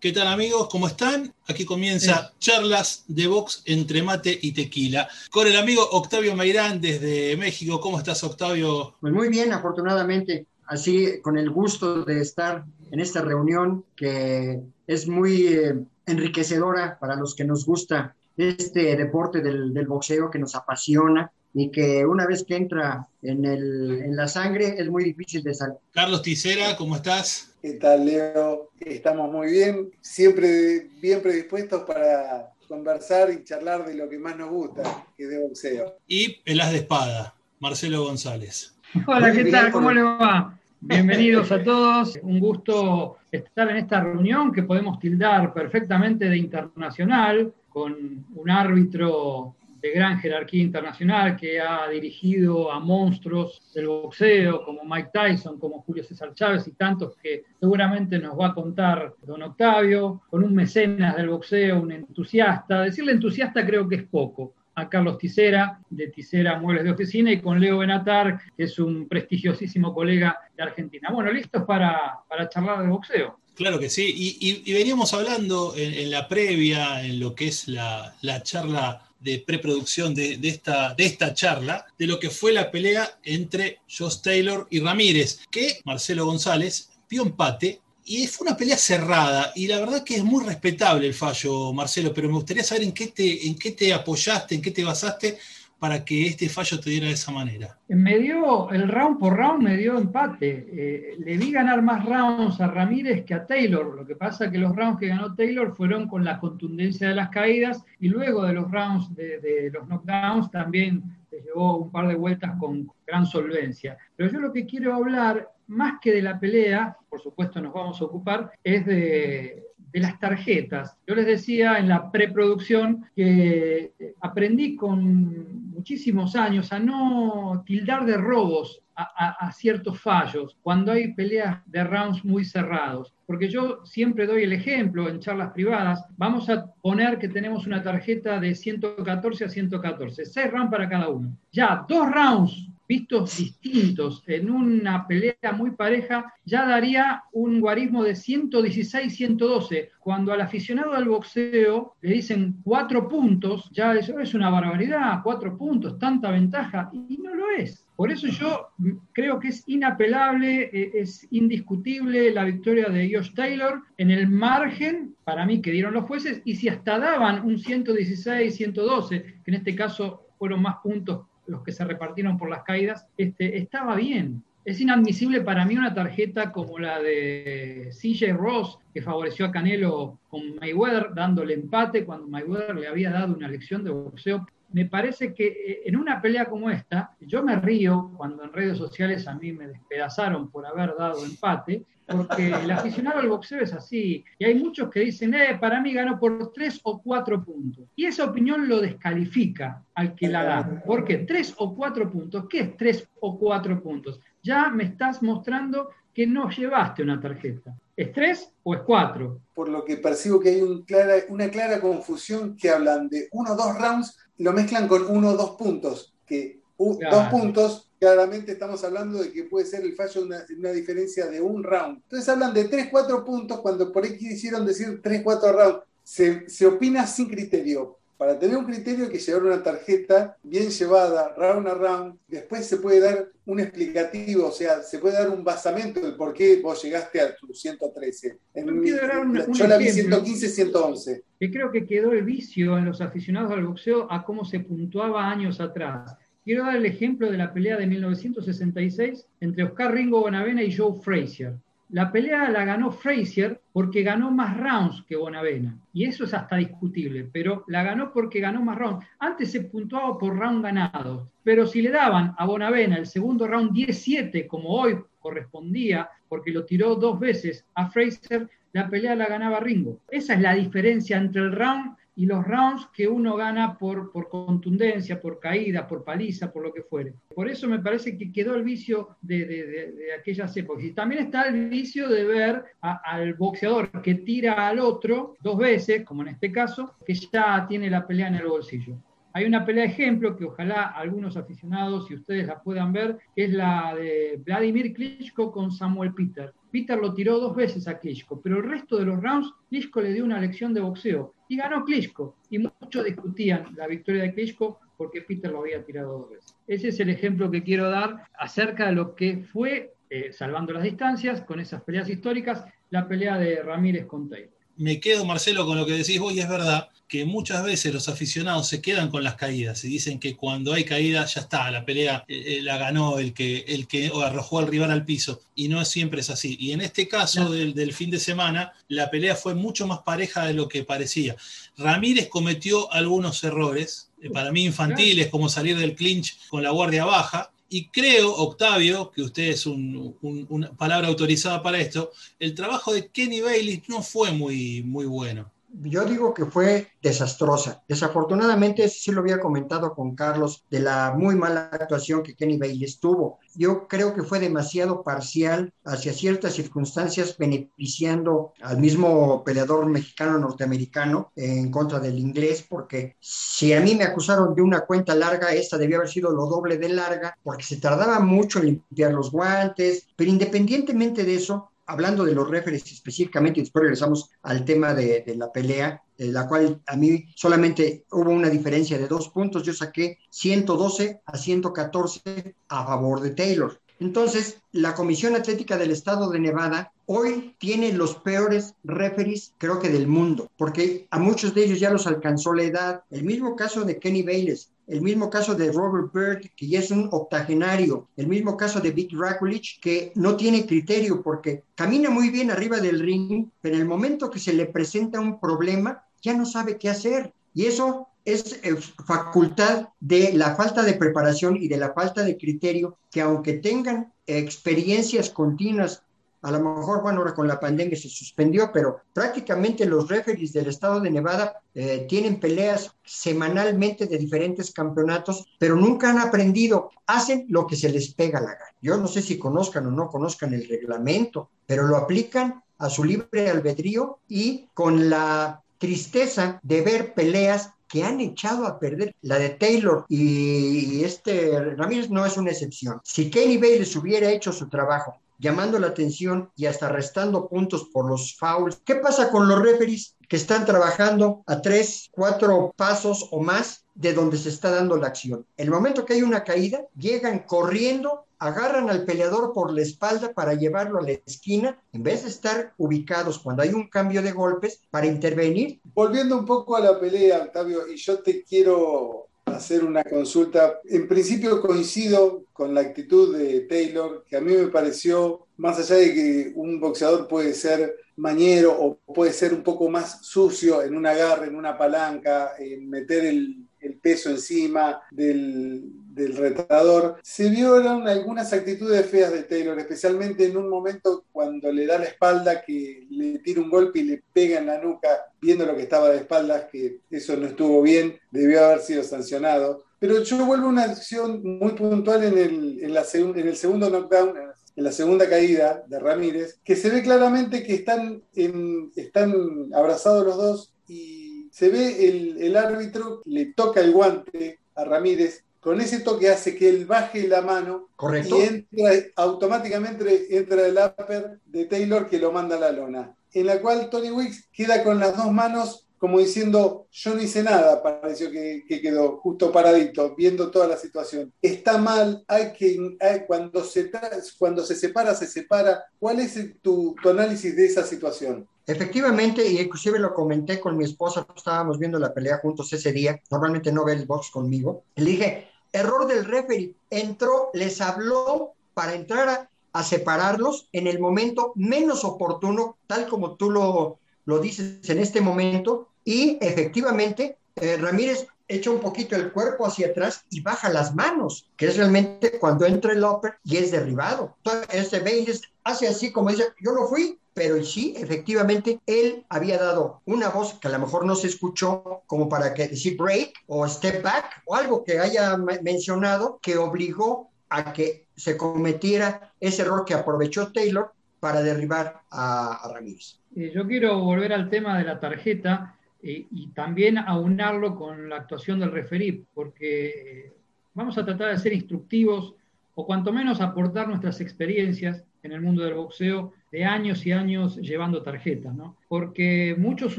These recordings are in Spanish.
¿Qué tal amigos? ¿Cómo están? Aquí comienza charlas de box entre mate y tequila con el amigo Octavio Mairán desde México. ¿Cómo estás Octavio? Pues muy bien, afortunadamente. Así con el gusto de estar en esta reunión que es muy eh, enriquecedora para los que nos gusta este deporte del, del boxeo que nos apasiona y que una vez que entra en, el, en la sangre es muy difícil de salir. Carlos Ticera, ¿cómo estás? ¿Qué tal, Leo? Estamos muy bien, siempre bien predispuestos para conversar y charlar de lo que más nos gusta, que es de boxeo. Y pelas de espada, Marcelo González. Hola, ¿qué tal? ¿Cómo le va? Bienvenidos a todos. Un gusto estar en esta reunión que podemos tildar perfectamente de internacional, con un árbitro de gran jerarquía internacional que ha dirigido a monstruos del boxeo como Mike Tyson, como Julio César Chávez y tantos que seguramente nos va a contar don Octavio, con un mecenas del boxeo, un entusiasta. Decirle entusiasta creo que es poco. A Carlos Tisera, de Tisera Muebles de Oficina, y con Leo Benatar, que es un prestigiosísimo colega de Argentina. Bueno, listos para, para charlar de boxeo. Claro que sí, y, veníamos hablando en, la previa, en lo que es la, la charla de preproducción de, esta, de esta charla, de lo que fue la pelea entre Josh Taylor y Ramírez, que Marcelo González vio empate y fue una pelea cerrada. Y la verdad que es muy respetable el fallo, Marcelo, pero me gustaría saber en qué te, en qué te apoyaste, en qué te basaste para que este fallo te diera de esa manera? Me dio, el round por round me dio empate. Eh, le vi ganar más rounds a Ramírez que a Taylor. Lo que pasa es que los rounds que ganó Taylor fueron con la contundencia de las caídas y luego de los rounds de, los knockdowns también se llevó un par de vueltas con gran solvencia. Pero yo lo que quiero hablar, más que de la pelea, por supuesto nos vamos a ocupar, es de, de las tarjetas. Yo les decía en la preproducción que aprendí con muchísimos años a no tildar de robos a, ciertos fallos cuando hay peleas de rounds muy cerrados. Porque yo siempre doy el ejemplo en charlas privadas. Vamos a poner que tenemos una tarjeta de 114 a 114, 6 rounds para cada uno. Ya, dos rounds vistos distintos en una pelea muy pareja, ya daría un guarismo de 116-112. Cuando al aficionado al boxeo le dicen cuatro puntos, ya eso es una barbaridad, cuatro puntos, tanta ventaja, y no lo es. Por eso yo creo que es inapelable, eh, es indiscutible la victoria de Josh Taylor en el margen, para mí, que dieron los jueces, y si hasta daban un 116-112, que en este caso fueron más puntos los que se repartieron por las caídas, este, estaba bien. Es inadmisible para mí una tarjeta como la de CJ Ross, que favoreció a Canelo con Mayweather, dándole empate cuando Mayweather le había dado una lección de boxeo. Me parece que eh, en una pelea como esta, yo me río cuando en redes sociales a mí me despedazaron por haber dado empate, porque el aficionado al boxeo es así. Y hay muchos que dicen, eh, para mí ganó por tres o cuatro puntos. Y esa opinión lo descalifica al que la da. ¿Por qué? Tres o cuatro puntos. ¿Qué es tres o cuatro puntos? Ya me estás mostrando que no llevaste una tarjeta. ¿Es tres o es cuatro? Por lo que percibo que hay un clara, una clara confusión que hablan de uno o dos rounds, lo mezclan con uno o dos puntos, que dos puntos claramente estamos hablando de que puede ser el fallo una, una diferencia de un round. Entonces hablan de 3-4 puntos cuando por ahí quisieron decir 3-4 rounds. Se, se, opina sin criterio. Para tener un criterio hay que llevar una tarjeta bien llevada, round a round. Después se puede dar un explicativo, o sea, se puede dar un basamento del por qué vos llegaste a tu 113. En yo la vi 115-111. Que creo que quedó el vicio en los aficionados al boxeo a cómo se puntuaba años atrás Quiero dar el ejemplo de la pelea de 1966 entre Oscar Ringo Bonavena y Joe Frazier. La pelea la ganó Frazier porque ganó más rounds que Bonavena. Y eso es hasta discutible, pero la ganó porque ganó más rounds. Antes se puntuaba por round ganado, pero si le daban a Bonavena el segundo round 17, como hoy correspondía, porque lo tiró dos veces a Frazier, la pelea la ganaba Ringo. Esa es la diferencia entre el round y los rounds que uno gana por, por contundencia, por caída, por paliza, por lo que fuere. Por eso me parece que quedó el vicio de, de, de, aquellas épocas. Y también está el vicio de ver al boxeador que tira al otro dos veces, como en este caso, que ya tiene la pelea en el bolsillo. Hay una pelea ejemplo que ojalá algunos aficionados, si ustedes la puedan ver, que es la de Vladimir Klitschko con Samuel Peter. Peter lo tiró dos veces a Klitschko, pero el resto de los rounds Klitschko le dio una lección de boxeo y ganó Klitschko. Y muchos discutían la victoria de Klitschko porque Peter lo había tirado dos veces. Ese es el ejemplo que quiero dar acerca de lo que fue, eh, salvando las distancias, con esas peleas históricas, la pelea de Ramírez con Taylor me quedo, Marcelo, con lo que decís vos, y es verdad que muchas veces los aficionados se quedan con las caídas y dicen que cuando hay caída ya está, la pelea eh, eh, la ganó el que, el que arrojó al rival al piso, y no siempre es así. Y en este caso del, del, fin de semana, la pelea fue mucho más pareja de lo que parecía. Ramírez cometió algunos errores, eh, para mí infantiles, como salir del clinch con la guardia baja, y creo, Octavio, que usted es una palabra autorizada para esto, el trabajo de Kenny Bailey no fue muy, muy bueno yo digo que fue desastrosa. Desafortunadamente, sí lo había comentado con Carlos, de la muy mala actuación que Kenny Bailey tuvo. Yo creo que fue demasiado parcial hacia ciertas circunstancias, beneficiando al mismo peleador mexicano norteamericano en contra del inglés, porque si a mí me acusaron de una cuenta larga, esta debía haber sido lo doble de larga, porque se tardaba mucho en limpiar los guantes, pero independientemente de eso, hablando de los referees específicamente, y después regresamos al tema de, la pelea, la cual a mí solamente hubo una diferencia de dos puntos. Yo saqué 112 a 114 a favor de Taylor. Entonces, la Comisión Atlética del Estado de Nevada hoy tiene los peores referees, creo que del mundo, porque a muchos de ellos ya los alcanzó la edad. El mismo caso de Kenny Bayless, el mismo caso de Robert Bird, que ya es un octogenario, el mismo caso de Vic Rakulich, que no tiene criterio porque camina muy bien arriba del ring, pero en el momento que se le presenta un problema, ya no sabe qué hacer. Y eso es eh, facultad de la falta de preparación y de la falta de criterio que aunque tengan experiencias continuas, a lo mejor, bueno, ahora con la pandemia se suspendió, pero prácticamente los referees del estado de Nevada eh, tienen peleas semanalmente de diferentes campeonatos, pero nunca han aprendido, hacen lo que se les pega la gana. Yo no sé si conozcan o no conozcan el reglamento, pero lo aplican a su libre albedrío y con la tristeza de ver peleas que han echado a perder. La de Taylor y este Ramírez no es una excepción. Si Kenny Bayless hubiera hecho su trabajo llamando la atención y hasta restando puntos por los fouls. ¿Qué pasa con los referees que están trabajando a tres, cuatro pasos o más de donde se está dando la acción? El momento que hay una caída, llegan corriendo agarran al peleador por la espalda para llevarlo a la esquina, en vez de estar ubicados cuando hay un cambio de golpes para intervenir. Volviendo un poco a la pelea, Octavio, y yo te quiero hacer una consulta. En principio coincido con la actitud de Taylor, que a mí me pareció, más allá de que un boxeador puede ser mañero o puede ser un poco más sucio en un agarre, en una palanca, en meter el, el peso encima del, del retador. Se vieron algunas actitudes feas de Taylor, especialmente en un momento cuando le da la espalda, que le tira un golpe y le pega en la nuca, viendo lo que estaba de espaldas, que eso no estuvo bien, debió haber sido sancionado. Pero yo vuelvo a una acción muy puntual en el, en la en el segundo knockdown, en la segunda caída de Ramírez, que se ve claramente que están, en, están abrazados los dos y se ve el, el árbitro, le toca el guante a Ramírez con ese toque hace que él baje la mano Correcto. y entra, automáticamente entra el upper de Taylor que lo manda a la lona. En la cual Tony Wicks queda con las dos manos como diciendo, yo no hice nada, pareció que, quedó justo paradito, viendo toda la situación. Está mal, hay que, cuando, se cuando se separa, se separa. ¿Cuál es tu, tu análisis de esa situación? Efectivamente, y inclusive lo comenté con mi esposa, estábamos viendo la pelea juntos ese día, normalmente no ve el box conmigo, le dije, error del referee, entró, les habló para entrar a, separarlos en el momento menos oportuno, tal como tú lo, lo dices en este momento, y efectivamente eh, Ramírez echa un poquito el cuerpo hacia atrás y baja las manos, que es realmente cuando entra el upper y es derribado. Entonces, este hace así como dice, yo no fui, pero sí, efectivamente, él había dado una voz que a lo mejor no se escuchó como para que decir break o step back o algo que haya mencionado que obligó a que se cometiera ese error que aprovechó Taylor para derribar a, Ramírez. Eh, yo quiero volver al tema de la tarjeta eh, y también aunarlo con la actuación del referí, porque eh, vamos a tratar de ser instructivos o cuanto menos aportar nuestras experiencias en el mundo del boxeo de años y años llevando tarjetas, ¿no? Porque muchos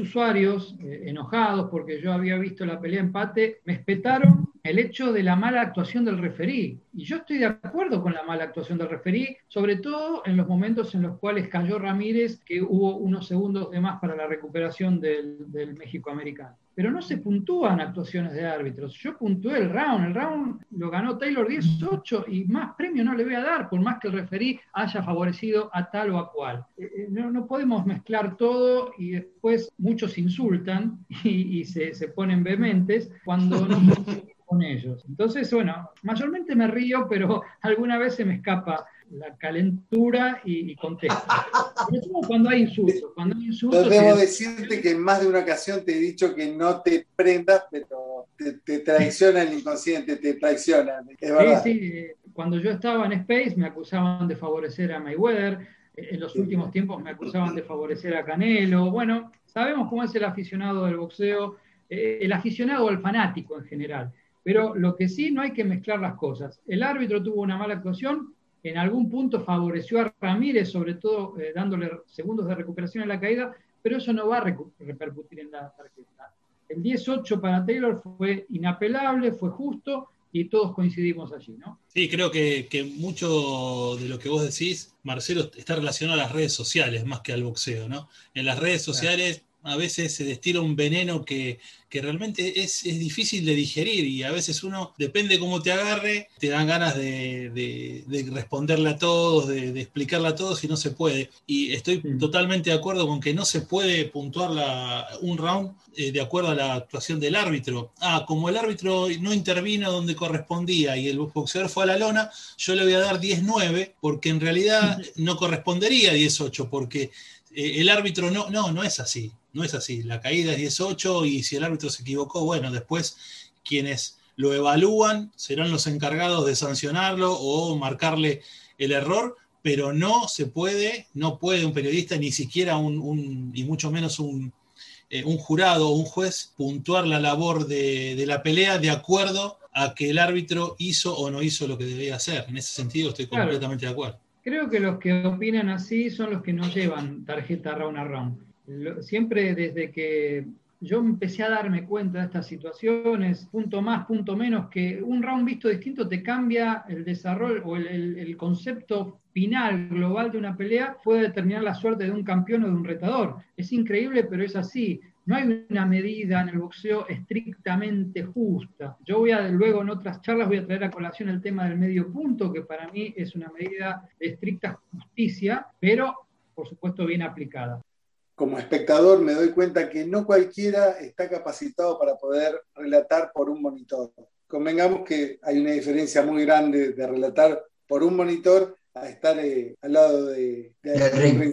usuarios enojados porque yo había visto la pelea empate me espetaron el hecho de la mala actuación del referí. Y yo estoy de acuerdo con la mala actuación del referí, sobre todo en los momentos en los cuales cayó Ramírez, que hubo unos segundos de más para la recuperación del, del México americano pero no se puntúan actuaciones de árbitros. Yo puntué el round, el round lo ganó Taylor 18 y más premio no le voy a dar, por más que el referí haya favorecido a tal o a cual. Eh, eh, no, podemos mezclar todo y después muchos insultan y, se, se, ponen vehementes cuando no con ellos. Entonces, bueno, mayormente me río, pero alguna vez se me escapa la calentura y, y contesto. cuando hay insultos. Cuando hay insultos debo decirte que en más de una ocasión te he dicho que no te prendas, pero te, traiciona el inconsciente, te traiciona. Es verdad. Sí, sí. Cuando yo estaba en Space me acusaban de favorecer a Mayweather. En los últimos tiempos me acusaban de favorecer a Canelo. Bueno, sabemos cómo es el aficionado del boxeo, eh, el aficionado o el fanático en general. Pero lo que sí no hay que mezclar las cosas. El árbitro tuvo una mala actuación, en algún punto favoreció a Ramírez, sobre todo eh, dándole segundos de recuperación en la caída, pero eso no va a repercutir en la tarjeta. El 18 para Taylor fue inapelable, fue justo y todos coincidimos allí, ¿no? Sí, creo que, mucho de lo que vos decís, Marcelo, está relacionado a las redes sociales más que al boxeo, ¿no? En las redes sociales a veces se destila un veneno que, realmente es, difícil de digerir y a veces uno, depende cómo te agarre, te dan ganas de, responderle a todos, de, explicarle a todos y no se puede. Y estoy totalmente de acuerdo con que no se puede puntuar la, un round eh, de acuerdo a la actuación del árbitro. Ah, como el árbitro no intervino donde correspondía y el boxeador fue a la lona, yo le voy a dar 10-9 porque en realidad no correspondería 10-8 porque eh, el árbitro no, no, no es así, no es así. La caída es 18 y si el árbitro se equivocó, bueno, después quienes lo evalúan serán los encargados de sancionarlo o marcarle el error, pero no se puede, no puede un periodista, ni siquiera un, y mucho menos un, eh, un jurado o un juez puntuar la labor de, la pelea de acuerdo a que el árbitro hizo o no hizo lo que debía hacer. En ese sentido estoy completamente de acuerdo. Creo que los que opinan así son los que no llevan tarjeta round a round. Siempre desde que yo empecé a darme cuenta de estas situaciones, punto más, punto menos, que un round visto distinto te cambia el desarrollo o el, concepto final global de una pelea, puede determinar la suerte de un campeón o de un retador. Es increíble, pero es así. No hay una medida en el boxeo estrictamente justa. Yo voy a, luego en otras charlas voy a traer a colación el tema del medio punto, que para mí es una medida de estricta justicia, pero por supuesto bien aplicada. Como espectador me doy cuenta que no cualquiera está capacitado para poder relatar por un monitor. Convengamos que hay una diferencia muy grande de relatar por un monitor a estar eh, al lado de, de,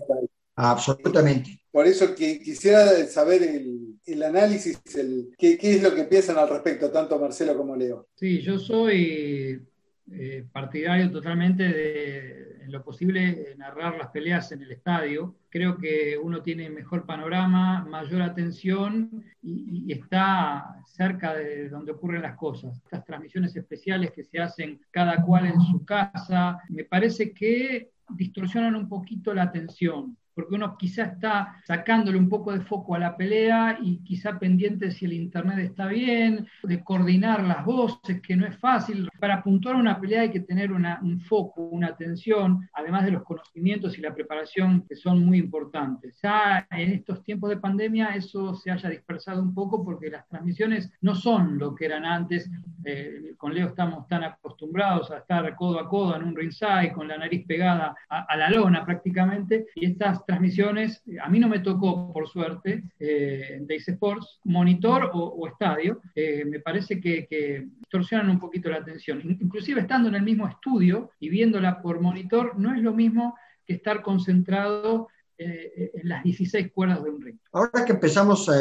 Absolutamente. Por eso que quisiera saber el, análisis, el, qué, es lo que piensan al respecto, tanto Marcelo como Leo. Sí, yo soy eh, partidario totalmente de, en lo posible, narrar las peleas en el estadio. Creo que uno tiene mejor panorama, mayor atención y, y está cerca de donde ocurren las cosas. Estas transmisiones especiales que se hacen cada cual en su casa, me parece que distorsionan un poquito la atención porque uno quizá está sacándole un poco de foco a la pelea y quizá pendiente si el internet está bien, de coordinar las voces, que no es fácil. Para puntuar una pelea hay que tener un foco, una atención, además de los conocimientos y la preparación que son muy importantes. Ya en estos tiempos de pandemia eso se haya dispersado un poco porque las transmisiones no son lo que eran antes. Eh, con Leo estamos tan acostumbrados a estar codo a codo en un ringside con la nariz pegada a, a la lona prácticamente y estas transmisiones, a mí no me tocó, por suerte, eh, Days Sports, monitor o, estadio, eh, me parece que, que, distorsionan un poquito la atención. Inclusive estando en el mismo estudio y viéndola por monitor, no es lo mismo que estar concentrado eh, en las 16 cuerdas de un ring. Ahora que empezamos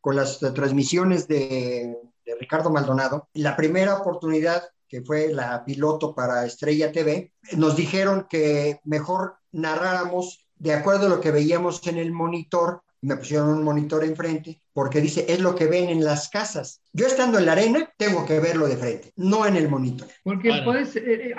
con las transmisiones de, de Ricardo Maldonado, la primera oportunidad que fue la piloto para Estrella TV, nos dijeron que mejor narráramos de acuerdo a lo que veíamos en el monitor me pusieron un monitor enfrente porque dice, es lo que ven en las casas. Yo estando en la arena, tengo que verlo de frente, no en el monitor. Porque puedes, eh, eh,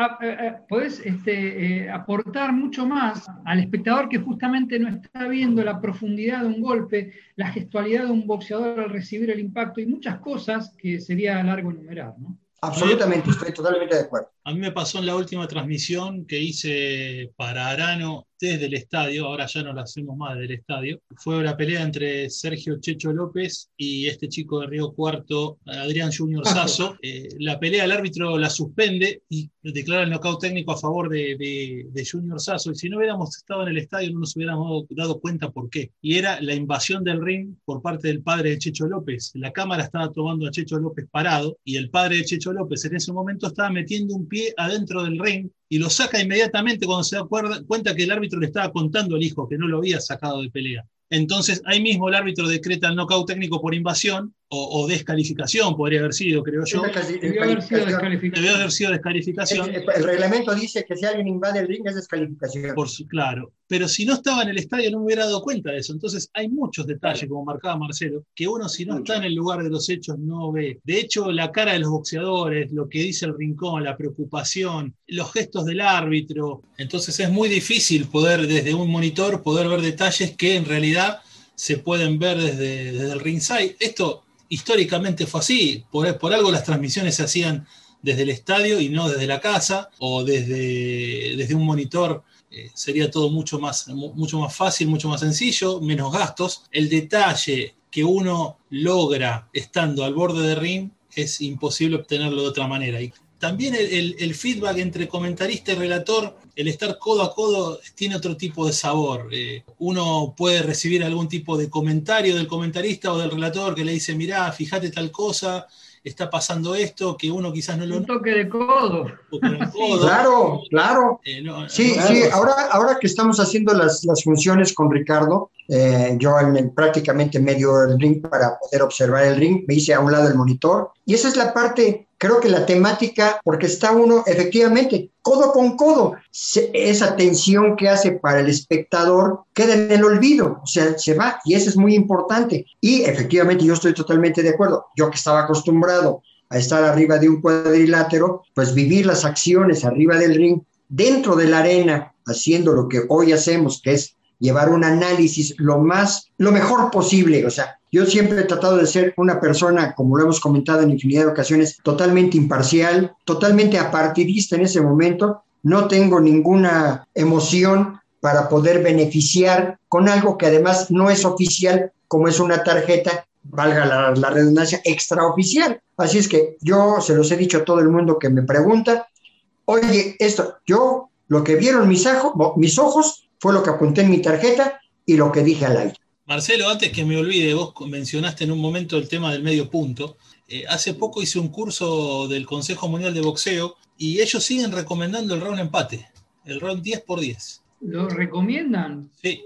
eh, este, aportar mucho más al espectador que justamente no está viendo la profundidad de un golpe, la gestualidad de un boxeador al recibir el impacto y muchas cosas que sería largo enumerar, ¿no? Absolutamente, estoy totalmente de acuerdo. A mí me pasó en la última transmisión que hice para Arano desde el estadio, ahora ya no la hacemos más del estadio, fue la pelea entre Sergio Checho López y este chico de Río Cuarto, Adrián Junior Sasso. Eh, la pelea el árbitro la suspende y declara el knockout técnico a favor de, de, Junior Sasso. Y si no hubiéramos estado en el estadio, no nos hubiéramos dado cuenta por qué. Y era la invasión del ring por parte del padre de Checho López. La cámara estaba tomando a Checho López parado y el padre de Checho López en ese momento estaba metiendo un pie adentro del ring y lo saca inmediatamente cuando se da cuenta que el árbitro le estaba contando al hijo que no lo había sacado de pelea. Entonces ahí mismo el árbitro decreta el knockout técnico por invasión o, descalificación, podría haber sido, creo yo. Debió haber sido descalificación. Debió haber sido descalificación. El, reglamento dice que si alguien invade el ring es descalificación. Por su, claro, pero si no estaba en el estadio no me hubiera dado cuenta de eso. Entonces hay muchos detalles, como marcaba Marcelo, que uno si no está en el lugar de los hechos no ve. De hecho, la cara de los boxeadores, lo que dice el rincón, la preocupación, los gestos del árbitro. Entonces es muy difícil poder desde un monitor poder ver detalles que en realidad se pueden ver desde, desde el ringside. Esto históricamente fue así, por, por, algo las transmisiones se hacían desde el estadio y no desde la casa o desde, desde un monitor. Eh, sería todo mucho más, mucho más fácil, mucho más sencillo, menos gastos. El detalle que uno logra estando al borde de ring es imposible obtenerlo de otra manera. Y también el, feedback entre comentarista y relator, el estar codo a codo, tiene otro tipo de sabor. Eh, uno puede recibir algún tipo de comentario del comentarista o del relator que le dice, mirá, fíjate tal cosa, está pasando esto, que uno quizás no lo... Un toque de codo. Claro, claro. Eh, sí, sí, ahora, ahora que estamos haciendo las, funciones con Ricardo, eh, yo en prácticamente medio del ring para poder observar el ring, me hice a un lado el monitor, y esa es la parte creo que la temática, porque está uno efectivamente codo con codo, esa tensión que hace para el espectador queda en el olvido, o sea, se va y eso es muy importante. Y efectivamente yo estoy totalmente de acuerdo, yo que estaba acostumbrado a estar arriba de un cuadrilátero, pues vivir las acciones arriba del ring, dentro de la arena, haciendo lo que hoy hacemos, que es llevar un análisis lo más, lo mejor posible, o sea, yo siempre he tratado de ser una persona, como lo hemos comentado en infinidad de ocasiones, totalmente imparcial, totalmente apartidista en ese momento. No tengo ninguna emoción para poder beneficiar con algo que además no es oficial, como es una tarjeta, valga la, la redundancia, extraoficial. Así es que yo se los he dicho a todo el mundo que me pregunta, oye, esto, yo, lo que vieron mis, mis ojos fue lo que apunté en mi tarjeta y lo que dije al aire. Marcelo, antes que me olvide, vos mencionaste en un momento el tema del medio punto. Eh, hace poco hice un curso del Consejo Mundial de Boxeo y ellos siguen recomendando el round empate, el round 10 por 10. ¿Lo recomiendan? Sí.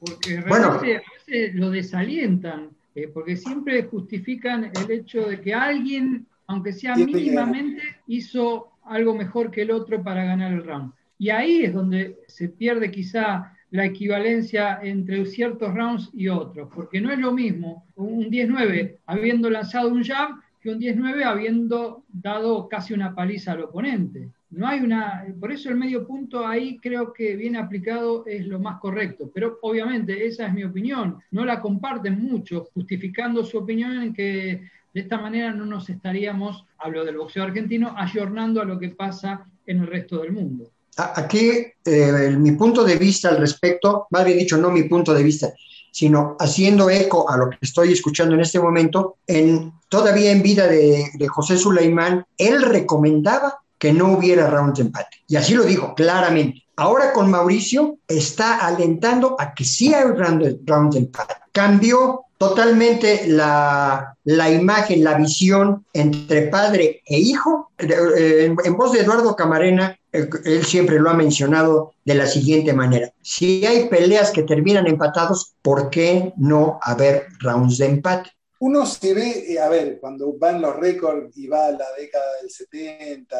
Porque realmente a veces lo desalientan, eh, porque siempre justifican el hecho de que alguien, aunque sea mínimamente, hizo algo mejor que el otro para ganar el round. Y ahí es donde se pierde quizá la equivalencia entre ciertos rounds y otros, porque no es lo mismo un 10-9 habiendo lanzado un jab que un 10-9 habiendo dado casi una paliza al oponente. No hay una, por eso el medio punto ahí creo que bien aplicado es lo más correcto, pero obviamente esa es mi opinión, no la comparten mucho, justificando su opinión en que de esta manera no nos estaríamos, hablo del boxeo argentino, ayornando a lo que pasa en el resto del mundo. Aquí, eh, mi punto de vista al respecto, más bien dicho, no mi punto de vista, sino haciendo eco a lo que estoy escuchando en este momento, en, todavía en vida de, José Sulaimán, él recomendaba que no hubiera round de empate. Y así lo dijo claramente. Ahora con Mauricio está alentando a que sí hay round, de empate. Cambió totalmente la, imagen, la visión entre padre e hijo. En, en voz de Eduardo Camarena, él siempre lo ha mencionado de la siguiente manera. Si hay peleas que terminan empatados, ¿por qué no haber rounds de empate? Uno se ve, eh, a ver, cuando van los récords y va la década del 70,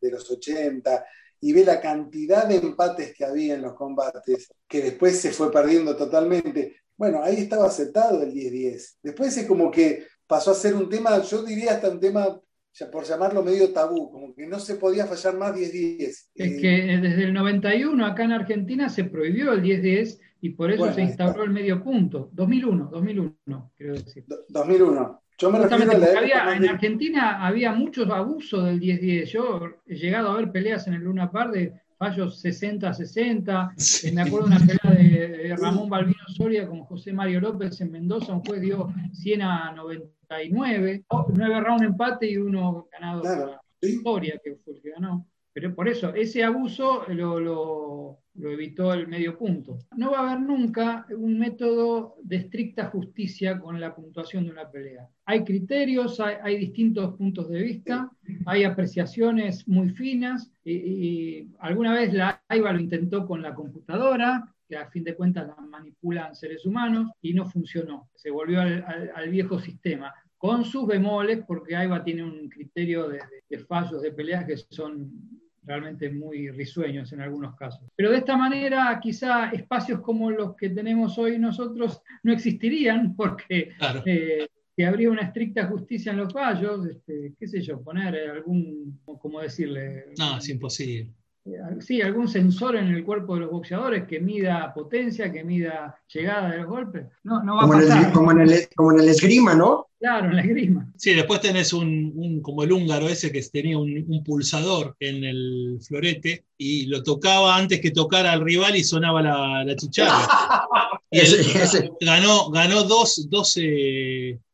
de los 80, y ve la cantidad de empates que había en los combates, que después se fue perdiendo totalmente, bueno, ahí estaba aceptado el 10-10. Después es como que pasó a ser un tema, yo diría hasta un tema, por llamarlo medio tabú, como que no se podía fallar más 10-10. Es eh, que desde el 91 acá en Argentina se prohibió el 10-10 y por eso se instauró el medio punto. 2001, 2001, quiero decir. 2001. Yo me refiero a la En Argentina había muchos abusos del 10-10. Yo he llegado a ver peleas en el Luna Par de fallos 60-60. Me acuerdo de una pelea de, Ramón Balbino Soria con José Mario López en Mendoza, un juez dio 100 a 99, 9 rounds empate y uno ganado por Soria, que fue el que ganó. Pero por eso, ese abuso lo, evitó el medio punto. No va a haber nunca un método de estricta justicia con la puntuación de una pelea. Hay criterios, hay, distintos puntos de vista, hay apreciaciones muy finas, y, alguna vez la AIBA lo intentó con la computadora, que a fin de cuentas la manipulan seres humanos, y no funcionó. Se volvió al, viejo sistema con sus bemoles, porque AIBA tiene un criterio de, fallos de peleas que son realmente muy risueños en algunos casos. Pero de esta manera, quizá espacios como los que tenemos hoy nosotros no existirían porque eh, si habría una estricta justicia en los fallos, este, qué sé yo, poner algún, ¿cómo decirle? No, es imposible. Eh, sí, algún sensor en el cuerpo de los boxeadores que mida potencia, que mida llegada de los golpes. No, no va como a pasar. En el, como, en el, como en el esgrima, ¿no? Claro, en la esgrima. Sí, después tenés un, como el húngaro ese que tenía un, pulsador en el florete y lo tocaba antes que tocara al rival y sonaba la, chicharra. y Ganó, ganó dos, dos,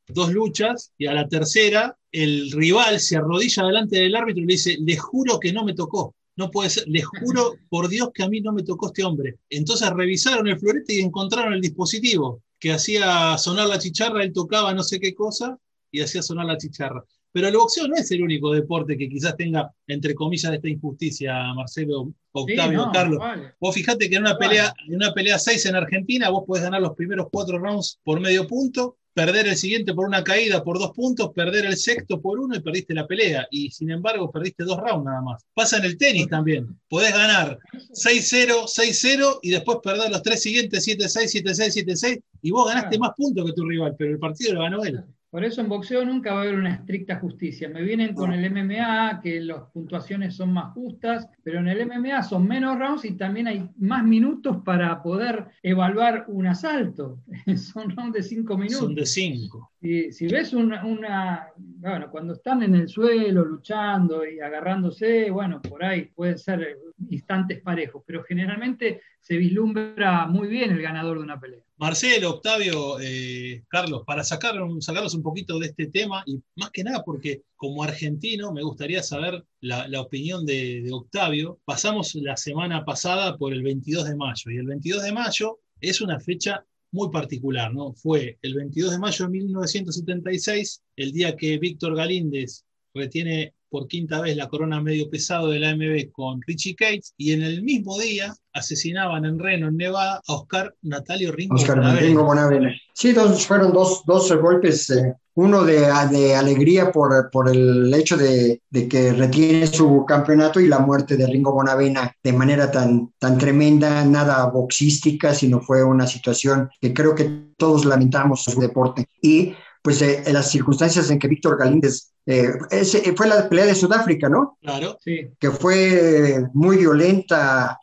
dos luchas y a la tercera el rival se arrodilla delante del árbitro y le dice, le juro que no me tocó no puede ser, les juro por Dios que a mí no me tocó este hombre. Entonces revisaron el florete y encontraron el dispositivo que hacía sonar la chicharra, él tocaba no sé qué cosa y hacía sonar la chicharra. Pero el boxeo no es el único deporte que quizás tenga, entre comillas, esta injusticia, Marcelo, Octavio, Carlos. Vos fijate que en una, pelea, en una pelea 6 en Argentina, vos podés ganar los primeros cuatro rounds por medio punto perder el siguiente por una caída por dos puntos, perder el sexto por uno y perdiste la pelea. Y sin embargo, perdiste dos rounds nada más. Pasa en el tenis también. Podés ganar 6-0, 6-0 y después perder los tres siguientes 7-6, 7-6, 7-6 y vos ganaste más puntos que tu rival, pero el partido lo ganó él. Por eso en boxeo nunca va a haber una estricta justicia. Me vienen con el MMA, que las puntuaciones son más justas, pero en el MMA son menos rounds y también hay más minutos para poder evaluar un asalto. son rounds de cinco minutos. Son de cinco. Y si ves una, una, bueno, cuando están en el suelo luchando y agarrándose, bueno, por ahí pueden ser instantes parejos, pero generalmente se vislumbra muy bien el ganador de una pelea. Marcelo, Octavio, eh, Carlos, para sacar, sacarlos un poquito de este tema y más que nada porque como argentino me gustaría saber la, opinión de, Octavio. Pasamos la semana pasada por el 22 de mayo y el 22 de mayo es una fecha muy particular, ¿no? Fue el 22 de mayo de 1976, el día que Víctor Galíndez retiene por quinta vez la corona medio pesado de la AMB con Richie Cates y en el mismo día asesinaban en Reno, en Nevada, a Oscar Natalio Ringo Oscar Ringo Bonavena. Sí, dos, fueron dos, dos golpes, eh, uno de, de, alegría por, por el hecho de, de, que retiene su campeonato y la muerte de Ringo Bonavena de manera tan, tan tremenda, nada boxística, sino fue una situación que creo que todos lamentamos en su deporte. Y pues eh, en las circunstancias en que Víctor Galíndez, eh, ese, fue la pelea de Sudáfrica, ¿no? Claro, sí. Que fue muy violenta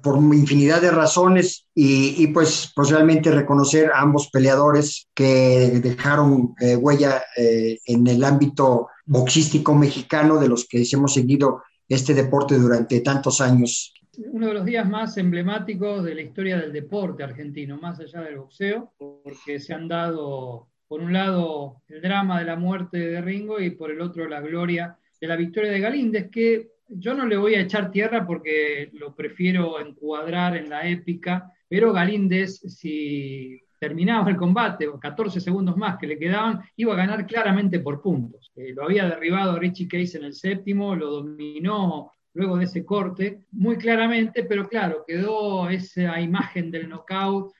por infinidad de razones y, pues, pues, realmente reconocer a ambos peleadores que dejaron eh, huella en el ámbito boxístico mexicano de los que hemos seguido este deporte durante tantos años uno de los días más emblemáticos de la historia del deporte argentino, más allá del boxeo, porque se han dado por un lado el drama de la muerte de Ringo y por el otro la gloria de la victoria de Galíndez, que yo no le voy a echar tierra porque lo prefiero encuadrar en la épica, pero Galíndez, si terminaba el combate, o 14 segundos más que le quedaban, iba a ganar claramente por puntos. Eh, lo había derribado Richie Case en el séptimo, lo dominó luego de ese corte muy claramente, pero claro, quedó esa imagen del knockout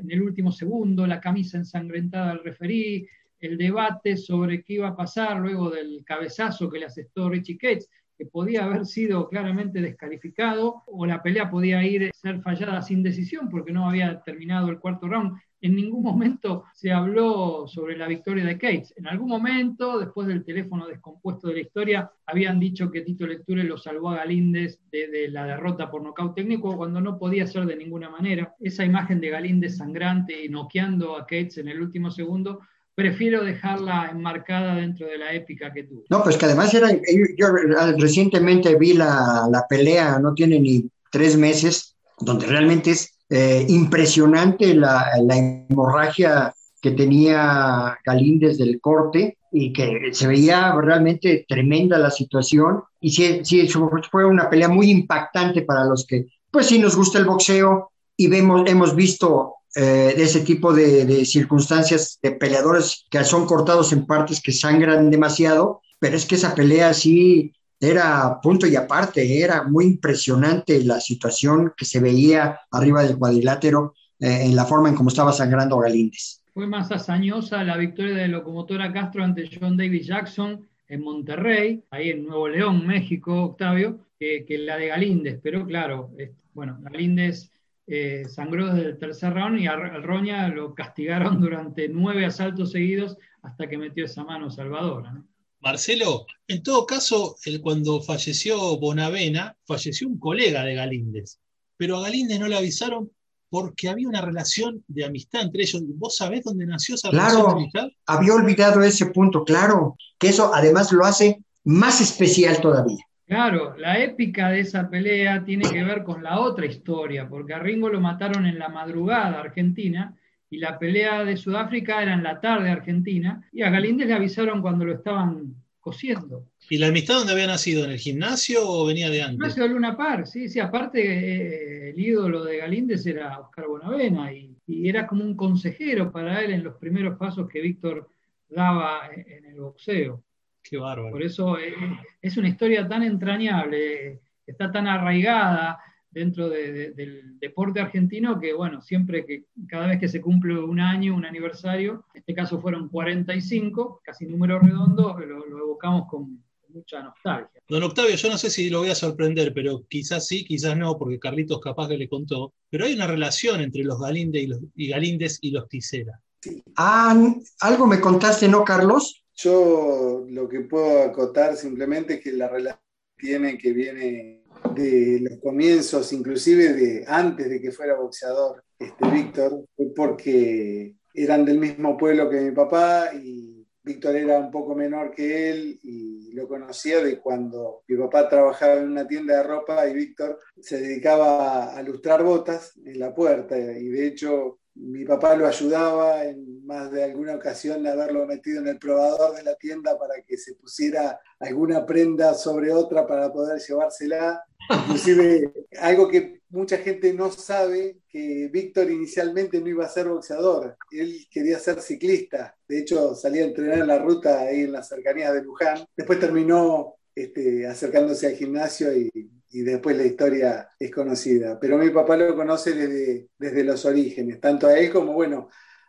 en el último segundo, la camisa ensangrentada al referí, el debate sobre qué iba a pasar luego del cabezazo que le asestó Richie Cates, que podía haber sido claramente descalificado o la pelea podía ir ser fallada sin decisión porque no había terminado el cuarto round en ningún momento se habló sobre la victoria de Cates. En algún momento, después del teléfono descompuesto de la historia, habían dicho que Tito Lecture lo salvó a Galíndez de, la derrota por nocaut técnico cuando no podía ser de ninguna manera. Esa imagen de Galíndez sangrante y noqueando a Cates en el último segundo prefiero dejarla enmarcada dentro de la épica que tuvo. No, pues que además era, yo recientemente vi la, la pelea, no tiene ni tres meses, donde realmente es eh, impresionante la, hemorragia que tenía Galíndez del corte y que se veía realmente tremenda la situación. Y sí, sí, fue una pelea muy impactante para los que, pues sí, nos gusta el boxeo y vemos, hemos visto eh, ese tipo de, de, circunstancias de peleadores que son cortados en partes que sangran demasiado, pero es que esa pelea sí era punto y aparte, era muy impresionante la situación que se veía arriba del cuadrilátero eh, en la forma en cómo estaba sangrando Galíndez. Fue más hazañosa la victoria de Locomotora Castro ante John David Jackson en Monterrey, ahí en Nuevo León, México, Octavio, que, la de Galíndez. Pero claro, bueno, Galíndez eh, sangró desde el tercer round y a Roña lo castigaron durante nueve asaltos seguidos hasta que metió esa mano salvadora. ¿no? Marcelo, en todo caso, el, cuando falleció Bonavena, falleció un colega de Galíndez, pero a Galíndez no le avisaron porque había una relación de amistad entre ellos. ¿Vos sabés dónde nació esa relación de amistad? Había olvidado ese punto, claro, que eso además lo hace más especial todavía. Claro, la épica de esa pelea tiene que ver con la otra historia, porque a Ringo lo mataron en la madrugada argentina y la pelea de Sudáfrica era en la tarde argentina, y a Galíndez le avisaron cuando lo estaban cosiendo. ¿Y la amistad dónde había nacido? ¿En el gimnasio o venía de antes? Gimnasio de Luna Par, sí, sí, aparte eh, el ídolo de Galíndez era Oscar Bonavena y, era como un consejero para él en los primeros pasos que Víctor daba en, el boxeo. Qué bárbaro. Por eso eh, es una historia tan entrañable, está tan arraigada dentro del deporte argentino que, bueno, siempre que cada vez que se cumple un año, un aniversario, en este caso fueron 45, casi número redondo, lo, evocamos con mucha nostalgia. Don Octavio, yo no sé si lo voy a sorprender, pero quizás sí, quizás no, porque Carlitos capaz que le contó, pero hay una relación entre los Galíndez y los, y Galíndez y los Tisera. Ah, algo me contaste, ¿no, Carlos? Yo lo que puedo acotar simplemente es que la relación tiene que viene de los comienzos, inclusive de antes de que fuera boxeador, este Víctor, porque eran del mismo pueblo que mi papá y Víctor era un poco menor que él y lo conocía de cuando mi papá trabajaba en una tienda de ropa y Víctor se dedicaba a lustrar botas en la puerta. Y de hecho mi papá lo ayudaba en más de alguna ocasión a haberlo metido en el probador de la tienda para que se pusiera alguna prenda sobre otra para poder llevársela. Inclusive algo que mucha gente no sabe, que Víctor inicialmente no iba a ser boxeador, él quería ser ciclista, de hecho salía a entrenar en la ruta ahí en las cercanías de Luján, después terminó este, acercándose al gimnasio y y después la historia es conocida. Pero mi papá lo conoce desde, desde los orígenes, tanto a él como, bueno,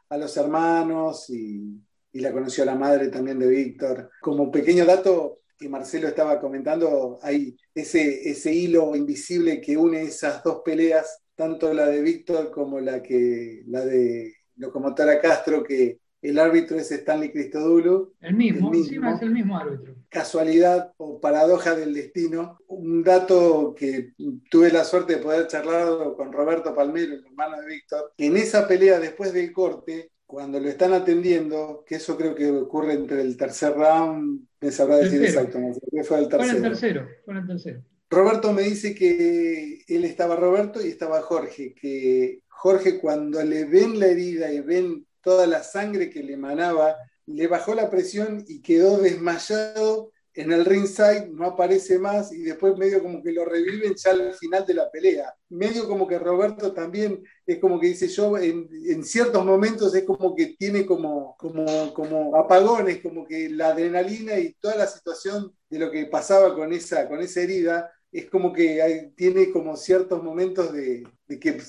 a los hermanos y, y la conoció a la madre también de Víctor. Como pequeño dato que Marcelo estaba comentando, hay ese, ese hilo invisible que une esas dos peleas, tanto la de Víctor como la, que, la de Locomotora Castro, que el árbitro es Stanley Cristodulo. El mismo, el mismo. es el mismo árbitro. Casualidad o paradoja del destino. Un dato que tuve la suerte de poder charlar con Roberto Palmero, el hermano de Víctor, en esa pelea después del corte, cuando lo están atendiendo, que eso creo que ocurre entre el tercer round, me sabrá decir exacto, fue el tercero. Fue el tercero, fue el tercero. Roberto me dice que él estaba Roberto y estaba Jorge, que Jorge cuando le ven la herida y ven toda la sangre que le emanaba, le bajó la presión y quedó desmayado en el ringside, no aparece más y después medio como que lo reviven ya al final de la pelea. Medio como que Roberto también es como que dice yo, en, ciertos momentos es como que tiene como, como, como apagones, como que la adrenalina y toda la situación de lo que pasaba con esa, con esa herida es como que tiene como ciertos momentos de, que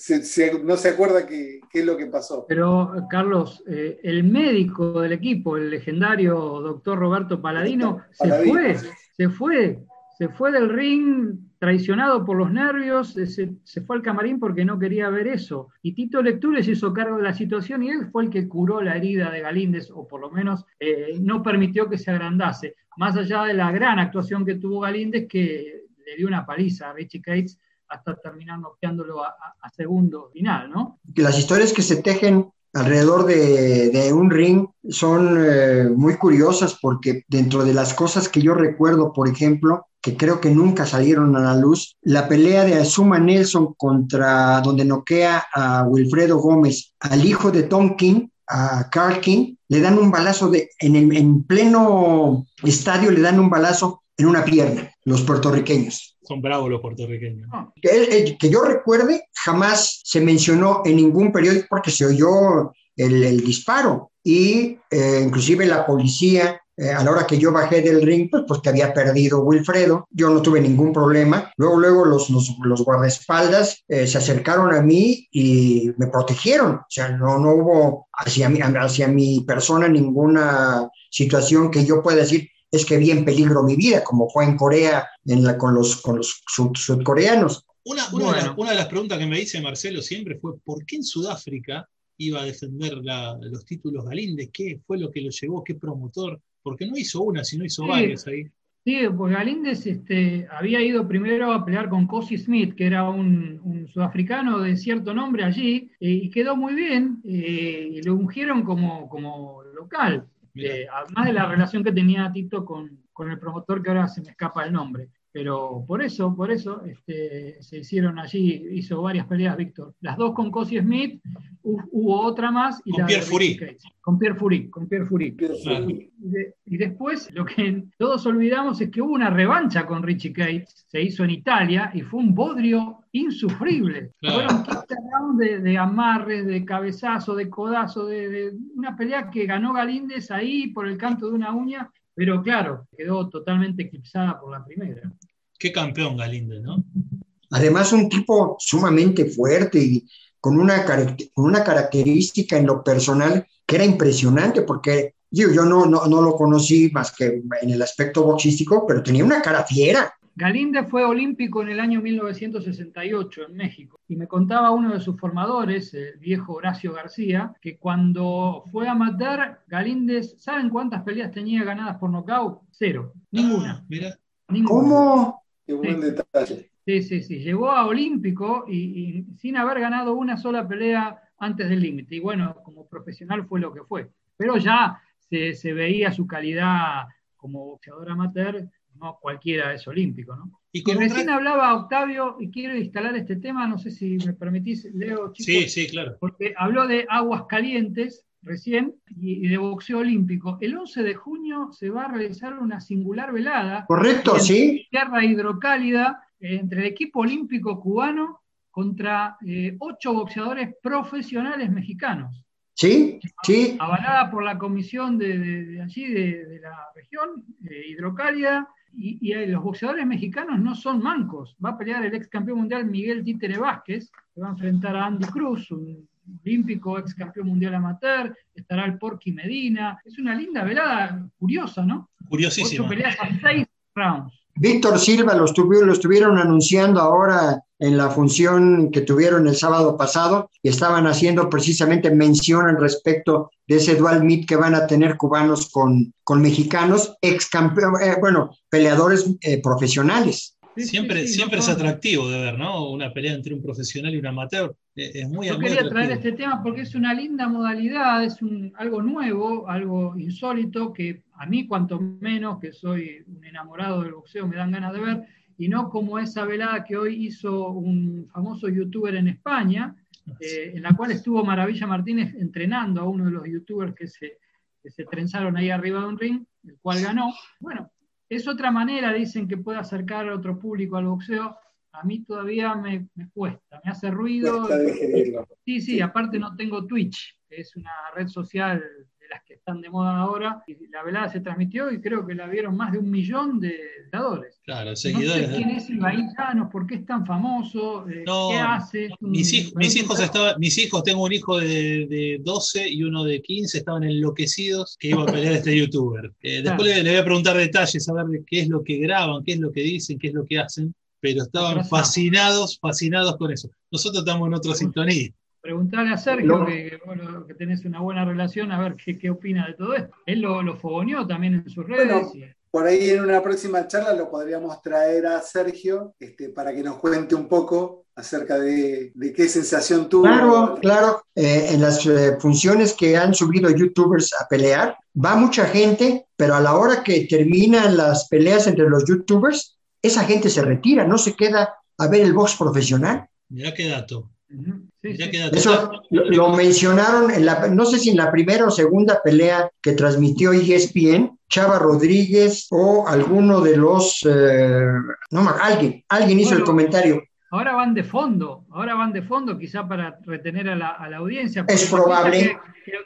no se acuerda qué es lo que pasó. Pero, Carlos, eh, el médico del equipo, el legendario doctor Roberto Paladino, se fue, se fue, se fue del ring traicionado por los nervios, se, fue al camarín porque no quería ver eso. Y Tito Lectures hizo cargo de la situación y él fue el que curó la herida de Galíndez, o por lo menos eh, no permitió que se agrandase. Más allá de la gran actuación que tuvo Galíndez, que le dio una paliza a Richie Cates hasta terminar noqueándolo a, segundo final, ¿no? Las historias que se tejen alrededor de, un ring son eh, muy curiosas porque dentro de las cosas que yo recuerdo, por ejemplo, que creo que nunca salieron a la luz, la pelea de Azuma Nelson contra donde noquea a Wilfredo Gómez, al hijo de Tom King, a Carl King, le dan un balazo de, en, en pleno estadio, le dan un balazo en una pierna, los puertorriqueños. Son bravos los puertorriqueños. Que, que, yo recuerde, jamás se mencionó en ningún periódico porque se oyó el, disparo y eh, inclusive la policía eh, a la hora que yo bajé del ring, pues, pues que había perdido Wilfredo, yo no tuve ningún problema. Luego, luego los, los, guardaespaldas eh, se acercaron a mí y me protegieron. O sea, no, no hubo hacia mi, hacia mi persona ninguna situación que yo pueda decir, es que vi en peligro mi vida, como fue en Corea en la, con los, con los sudcoreanos. Una, una, de las, preguntas que me dice Marcelo siempre fue, ¿por qué en Sudáfrica iba a defender los títulos Galíndez? ¿Qué fue lo que lo llevó? ¿Qué promotor? Porque no hizo una, sino hizo varias ahí. Sí, pues Galíndez este, había ido primero a pelear con Cosi Smith, que era un, sudafricano de cierto nombre allí, eh, y quedó muy bien, eh, y lo ungieron como, como local. Eh, además de la relación que tenía Tito con, el promotor, que ahora se me escapa el nombre. Pero por eso, por eso este, se hicieron allí, hizo varias peleas Víctor. Las dos con Cosi Smith, hubo otra más. Y con Pierre Fury. Con Pierre Fury, con Pierre Fury. Y, después lo que todos olvidamos es que hubo una revancha con Richie Cates, se hizo en Italia y fue un bodrio insufrible. Fueron 15 rounds de, amarres, de cabezazo, de codazo, de, una pelea que ganó Galíndez ahí por el canto de una uña pero claro, quedó totalmente eclipsada por la primera. Qué campeón Galíndez, ¿no? Además, un tipo sumamente fuerte y con una, con una característica en lo personal que era impresionante, porque yo, yo no, no, no, lo conocí más que en el aspecto boxístico, pero tenía una cara fiera. Galíndez fue olímpico en el año 1968 en México y me contaba uno de sus formadores, el viejo Horacio García, que cuando fue a matar, Galíndez, ¿saben cuántas peleas tenía ganadas por nocaut? Cero, ninguna. mira. ¿Cómo? Qué buen detalle. Sí, sí, sí. Llegó a olímpico y, sin haber ganado una sola pelea antes del límite. Y bueno, como profesional fue lo que fue. Pero ya se, se veía su calidad como boxeador amateur no cualquiera es olímpico, ¿no? Y, recién hablaba Octavio, y quiero instalar este tema, no sé si me permitís, Leo, chicos. Sí, sí, claro. Porque habló de aguas calientes recién y, de boxeo olímpico. El 11 de junio se va a realizar una singular velada. Correcto, sí. Tierra hidrocálida entre el equipo olímpico cubano contra eh, ocho boxeadores profesionales mexicanos. Sí, sí. Avalada por la comisión de, allí, de, la región, eh, hidrocálida, y, los boxeadores mexicanos no son mancos. Va a pelear el ex campeón mundial Miguel Títere Vázquez, que va a enfrentar a Andy Cruz, un olímpico, ex campeón mundial amateur. Estará el Porky Medina. Es una linda velada, curiosa, ¿no? Curiosísima. Ocho peleas a seis rounds. Víctor Silva lo, lo estuvieron anunciando ahora en la función que tuvieron el sábado pasado y estaban haciendo precisamente mención al respecto de ese dual meet que van a tener cubanos con, con mexicanos, ex campeón, eh, bueno, peleadores eh, profesionales. siempre siempre es atractivo de ver, ¿no? Una pelea entre un profesional y un amateur. Eh, es muy Yo quería traer este tema porque es una linda modalidad, es un, algo nuevo, algo insólito que a mí, cuanto menos, que soy un enamorado del boxeo, me dan ganas de ver y no como esa velada que hoy hizo un famoso youtuber en España, eh, en la cual estuvo Maravilla Martínez entrenando a uno de los youtubers que se, se trenzaron ahí arriba de un ring, el cual ganó. Bueno, es otra manera, dicen, que puede acercar a otro público al boxeo. A mí todavía me, cuesta, me hace ruido. Sí, sí, aparte no tengo Twitch, que es una red social las que están de moda ahora. Y la velada se transmitió y creo que la vieron más de un millón de jugadores. Claro, seguidores. No sé quién es Ibaín Llanos, por qué es tan famoso, eh, qué hace. Mis, hijos, mis hijos, estaba, mis hijos, tengo un hijo de, de, 12 y uno de 15, estaban enloquecidos que iba a pelear a este youtuber. Eh, después le, le, voy a preguntar detalles, a ver qué es lo que graban, qué es lo que dicen, qué es lo que hacen pero estaban fascinados, fascinados con eso. Nosotros estamos en otra sintonía. Preguntarle a Sergio, que, bueno, que tenés una buena relación, a ver qué, qué opina de todo esto. Él lo, lo fogoneó también en sus redes. Por ahí en una próxima charla lo podríamos traer a Sergio este, para que nos cuente un poco acerca de, de qué sensación tuvo. Claro, claro. Eh, en las eh, funciones que han subido youtubers a pelear, va mucha gente, pero a la hora que terminan las peleas entre los youtubers, esa gente se retira, no se queda a ver el box profesional. Mira qué dato. Eso lo, mencionaron, en la, no sé si en la primera o segunda pelea que transmitió ESPN, Chava Rodríguez o alguno de los, eh, no, alguien, alguien hizo el comentario. Ahora van de fondo, ahora van de fondo, quizá para retener a la, audiencia. Es probable.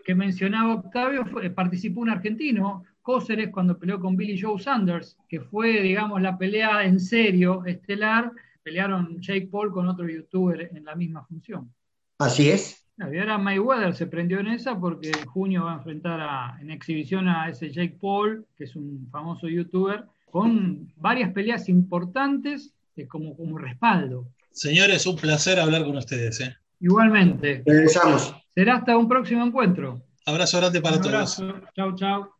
Que, mencionaba Octavio, participó un argentino, Cóceres cuando peleó con Billy Joe Sanders, que fue, digamos, la pelea en serio estelar, pelearon Jake Paul con otro youtuber en la misma función. Así es. Y ahora Mayweather se prendió en esa porque en junio va a enfrentar en exhibición a ese Jake Paul, que es un famoso youtuber, con varias peleas importantes eh, como, como respaldo. Señores, un placer hablar con ustedes. ¿eh? Igualmente. Regresamos. Será hasta un próximo encuentro. Abrazo grande para abrazo. todos. Chao, chao.